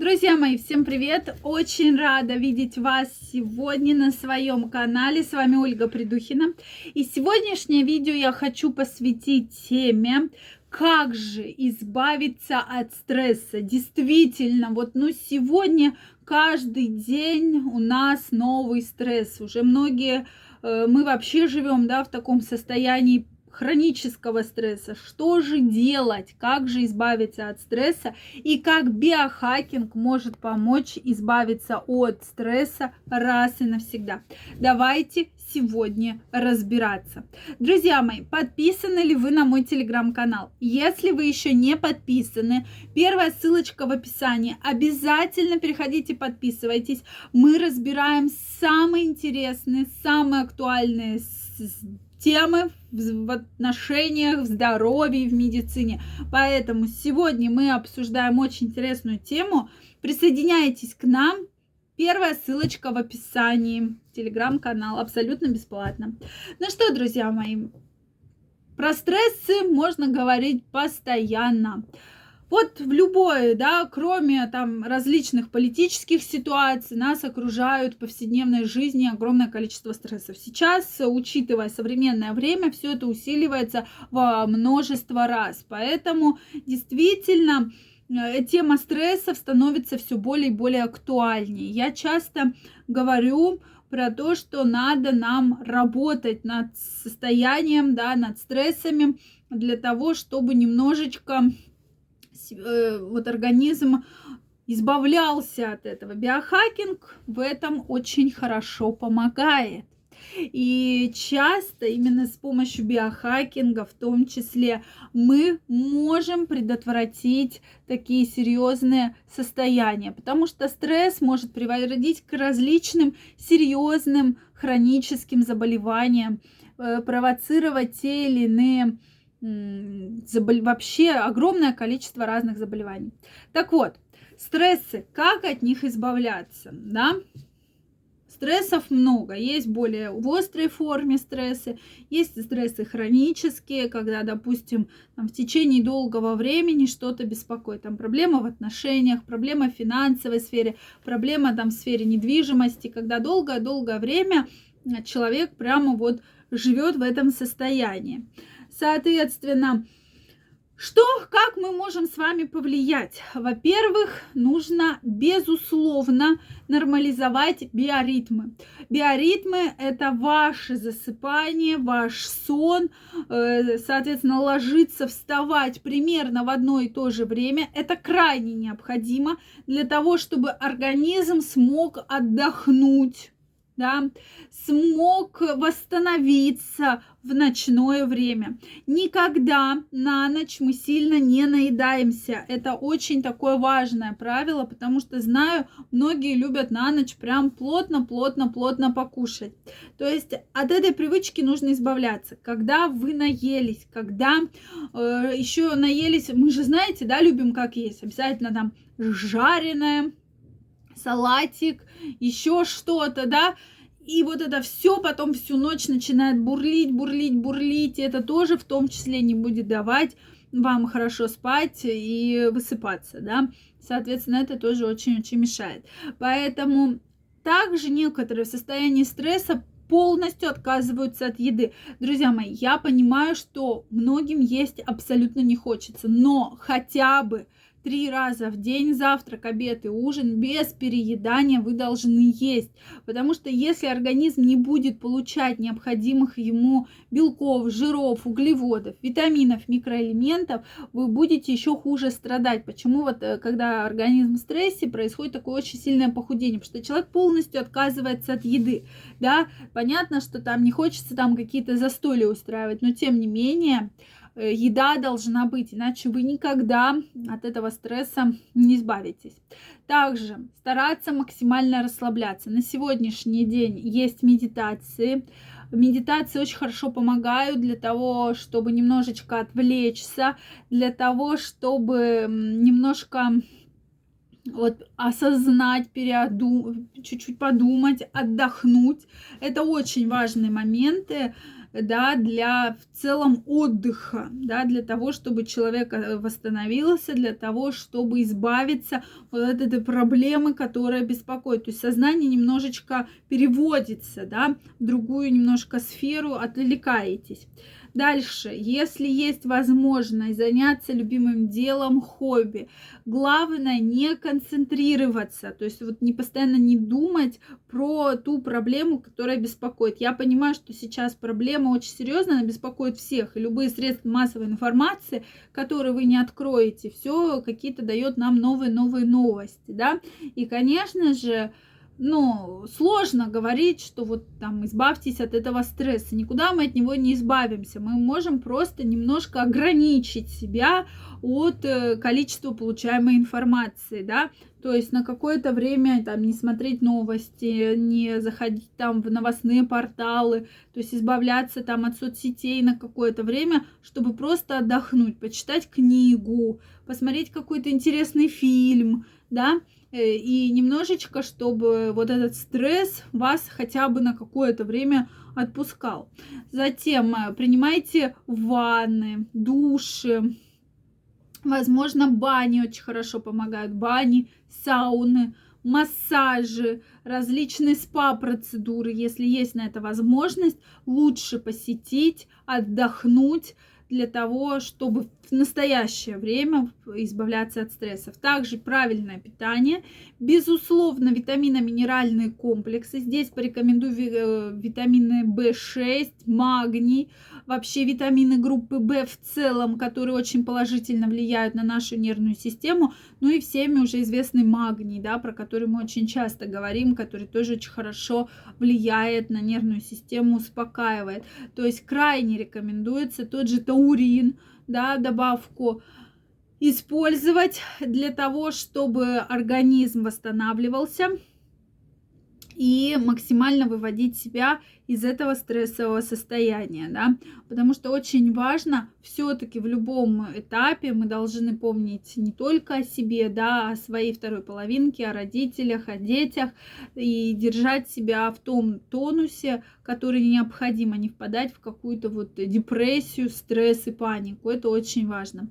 Друзья мои, всем привет! Очень рада видеть вас сегодня на своем канале. С вами Ольга Придухина. И сегодняшнее видео я хочу посвятить теме, как же избавиться от стресса. Действительно, вот ну сегодня каждый день у нас новый стресс. Уже многие, э, мы вообще живем, да, в таком состоянии хронического стресса, что же делать, как же избавиться от стресса и как биохакинг может помочь избавиться от стресса раз и навсегда. Давайте сегодня разбираться. Друзья мои, подписаны ли вы на мой телеграм-канал? Если вы еще не подписаны, первая ссылочка в описании. Обязательно переходите, подписывайтесь. Мы разбираем самые интересные, самые актуальные темы в отношениях, в здоровье, в медицине. Поэтому сегодня мы обсуждаем очень интересную тему. Присоединяйтесь к нам. Первая ссылочка в описании. Телеграм-канал абсолютно бесплатно. Ну что, друзья мои, про стрессы можно говорить постоянно вот в любой, да, кроме там различных политических ситуаций, нас окружают в повседневной жизни огромное количество стрессов. Сейчас, учитывая современное время, все это усиливается во множество раз. Поэтому действительно э, тема стрессов становится все более и более актуальнее. Я часто говорю про то, что надо нам работать над состоянием, да, над стрессами для того, чтобы немножечко вот организм избавлялся от этого. Биохакинг в этом очень хорошо помогает. И часто именно с помощью биохакинга, в том числе, мы можем предотвратить такие серьезные состояния, потому что стресс может приводить к различным серьезным хроническим заболеваниям, э, провоцировать те или иные забол... вообще огромное количество разных заболеваний. Так вот, стрессы, как от них избавляться, да? Стрессов много. Есть более в острой форме стрессы, есть стрессы хронические, когда, допустим, там, в течение долгого времени что-то беспокоит. Там проблема в отношениях, проблема в финансовой сфере, проблема там в сфере недвижимости, когда долгое-долгое время человек прямо вот живет в этом состоянии. Соответственно, что, как мы можем с вами повлиять? Во-первых, нужно, безусловно, нормализовать биоритмы. Биоритмы – это ваше засыпание, ваш сон, э, соответственно, ложиться, вставать примерно в одно и то же время. Это крайне необходимо для того, чтобы организм смог отдохнуть да, смог восстановиться в ночное время. Никогда на ночь мы сильно не наедаемся. Это очень такое важное правило, потому что знаю, многие любят на ночь прям плотно, плотно, плотно покушать. То есть от этой привычки нужно избавляться. Когда вы наелись, когда э, еще наелись, мы же знаете, да, любим как есть, обязательно там жареное, салатик, еще что-то, да, и вот это все потом всю ночь начинает бурлить, бурлить, бурлить. И это тоже в том числе не будет давать вам хорошо спать и высыпаться, да. Соответственно, это тоже очень-очень мешает. Поэтому также некоторые в состоянии стресса полностью отказываются от еды. Друзья мои, я понимаю, что многим есть абсолютно не хочется, но хотя бы три раза в день, завтрак, обед и ужин, без переедания вы должны есть. Потому что если организм не будет получать необходимых ему белков, жиров, углеводов, витаминов, микроэлементов, вы будете еще хуже страдать. Почему вот э, когда организм в стрессе, происходит такое очень сильное похудение? Потому что человек полностью отказывается от еды. Да, понятно, что там не хочется там какие-то застолья устраивать, но тем не менее, еда должна быть, иначе вы никогда от этого стресса не избавитесь. Также стараться максимально расслабляться. На сегодняшний день есть медитации. Медитации очень хорошо помогают для того, чтобы немножечко отвлечься, для того, чтобы немножко вот осознать, переоду, чуть-чуть подумать, отдохнуть. Это очень важные моменты да, для в целом отдыха, да, для того, чтобы человек э, восстановился, для того, чтобы избавиться вот от этой проблемы, которая беспокоит. То есть сознание немножечко переводится, да, в другую немножко сферу, отвлекаетесь. Дальше, если есть возможность заняться любимым делом, хобби, главное не концентрироваться, то есть вот не постоянно не думать про ту проблему, которая беспокоит. Я понимаю, что сейчас проблема очень серьезная, она беспокоит всех, и любые средства массовой информации, которые вы не откроете, все какие-то дает нам новые-новые новости, да, и, конечно же, ну, сложно говорить, что вот там избавьтесь от этого стресса. Никуда мы от него не избавимся. Мы можем просто немножко ограничить себя от э, количества получаемой информации, да, то есть на какое-то время там не смотреть новости, не заходить там в новостные порталы, то есть избавляться там от соцсетей на какое-то время, чтобы просто отдохнуть, почитать книгу, посмотреть какой-то интересный фильм, да, и немножечко, чтобы вот этот стресс вас хотя бы на какое-то время отпускал. Затем э, принимайте ванны, души, возможно, бани очень хорошо помогают, бани, сауны, массажи, различные спа-процедуры, если есть на это возможность, лучше посетить, отдохнуть, для того, чтобы в настоящее время избавляться от стрессов. Также правильное питание, безусловно, витамино-минеральные комплексы. Здесь порекомендую э, витамины В6, магний, вообще витамины группы В в целом, которые очень положительно влияют на нашу нервную систему. Ну и всеми уже известный магний, да, про который мы очень часто говорим, который тоже очень хорошо влияет на нервную систему, успокаивает. То есть крайне рекомендуется тот же таурин, да, добавку использовать для того, чтобы организм восстанавливался и максимально выводить себя из этого стрессового состояния, да, потому что очень важно все-таки в любом этапе мы должны помнить не только о себе, да, о своей второй половинке, о родителях, о детях и держать себя в том тонусе, который необходимо, не впадать в какую-то вот депрессию, стресс и панику. Это очень важно.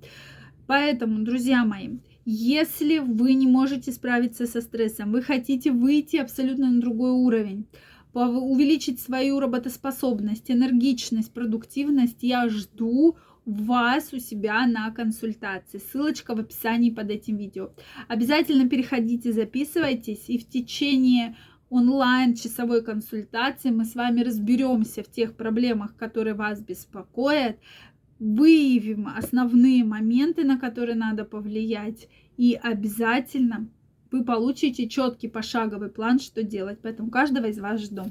Поэтому, друзья мои, если вы не можете справиться со стрессом, вы хотите выйти абсолютно на другой уровень, увеличить свою работоспособность, энергичность, продуктивность, я жду вас у себя на консультации. Ссылочка в описании под этим видео. Обязательно переходите, записывайтесь, и в течение онлайн часовой консультации мы с вами разберемся в тех проблемах, которые вас беспокоят, выявим основные моменты, на которые надо повлиять, и обязательно вы получите четкий пошаговый план, что делать. Поэтому каждого из вас жду.